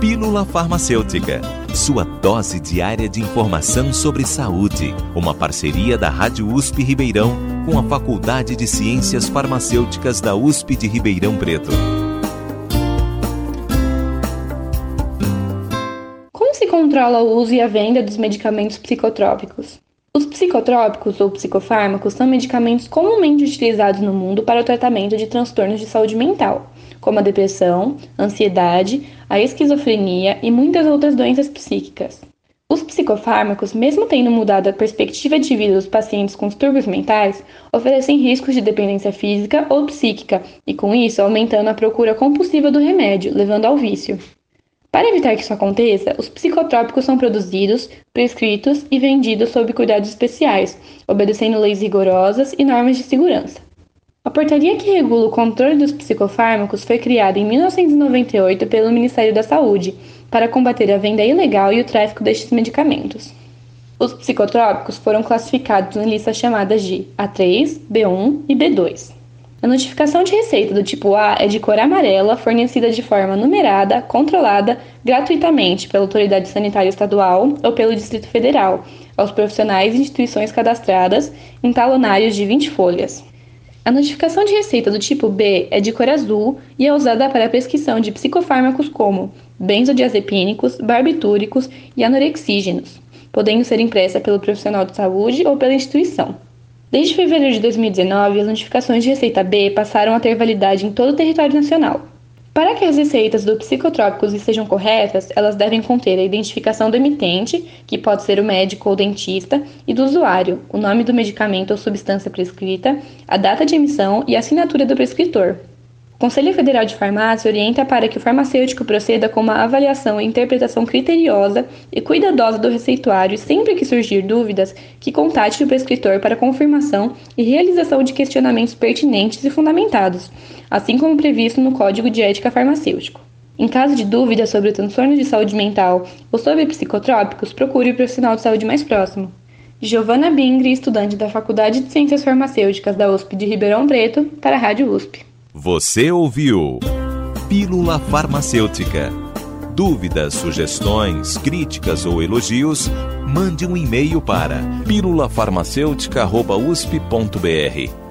Pílula Farmacêutica, sua dose diária de informação sobre saúde. Uma parceria da Rádio USP Ribeirão com a Faculdade de Ciências Farmacêuticas da USP de Ribeirão Preto. Como se controla o uso e a venda dos medicamentos psicotrópicos? Os psicotrópicos ou psicofármacos são medicamentos comumente utilizados no mundo para o tratamento de transtornos de saúde mental como a depressão, ansiedade, a esquizofrenia e muitas outras doenças psíquicas. Os psicofármacos, mesmo tendo mudado a perspectiva de vida dos pacientes com distúrbios mentais, oferecem riscos de dependência física ou psíquica e, com isso, aumentando a procura compulsiva do remédio, levando ao vício. Para evitar que isso aconteça, os psicotrópicos são produzidos, prescritos e vendidos sob cuidados especiais, obedecendo leis rigorosas e normas de segurança. A portaria que regula o controle dos psicofármacos foi criada em 1998 pelo Ministério da Saúde para combater a venda ilegal e o tráfico destes medicamentos. Os psicotrópicos foram classificados em listas chamadas de A3, B1 e B2. A notificação de receita do tipo A é de cor amarela, fornecida de forma numerada, controlada, gratuitamente pela Autoridade Sanitária Estadual ou pelo Distrito Federal, aos profissionais e instituições cadastradas em talonários de 20 folhas. A notificação de receita do tipo B é de cor azul e é usada para a prescrição de psicofármacos como benzodiazepínicos, barbitúricos e anorexígenos, podendo ser impressa pelo profissional de saúde ou pela instituição. Desde fevereiro de 2019, as notificações de receita B passaram a ter validade em todo o território nacional. Para que as receitas dos psicotrópicos estejam corretas, elas devem conter a identificação do emitente, que pode ser o médico ou dentista, e do usuário, o nome do medicamento ou substância prescrita, a data de emissão e a assinatura do prescritor. O Conselho Federal de Farmácia orienta para que o farmacêutico proceda com uma avaliação e interpretação criteriosa e cuidadosa do receituário e sempre que surgir dúvidas, que contate o prescritor para confirmação e realização de questionamentos pertinentes e fundamentados, assim como previsto no Código de Ética Farmacêutico. Em caso de dúvida sobre o transtorno de saúde mental ou sobre psicotrópicos, procure o profissional de saúde mais próximo. Giovana Bingri, estudante da Faculdade de Ciências Farmacêuticas da USP de Ribeirão Preto, para a Rádio USP. Você ouviu Pílula Farmacêutica. Dúvidas, sugestões, críticas ou elogios, mande um e-mail para pílulafarmacêutica.usp.br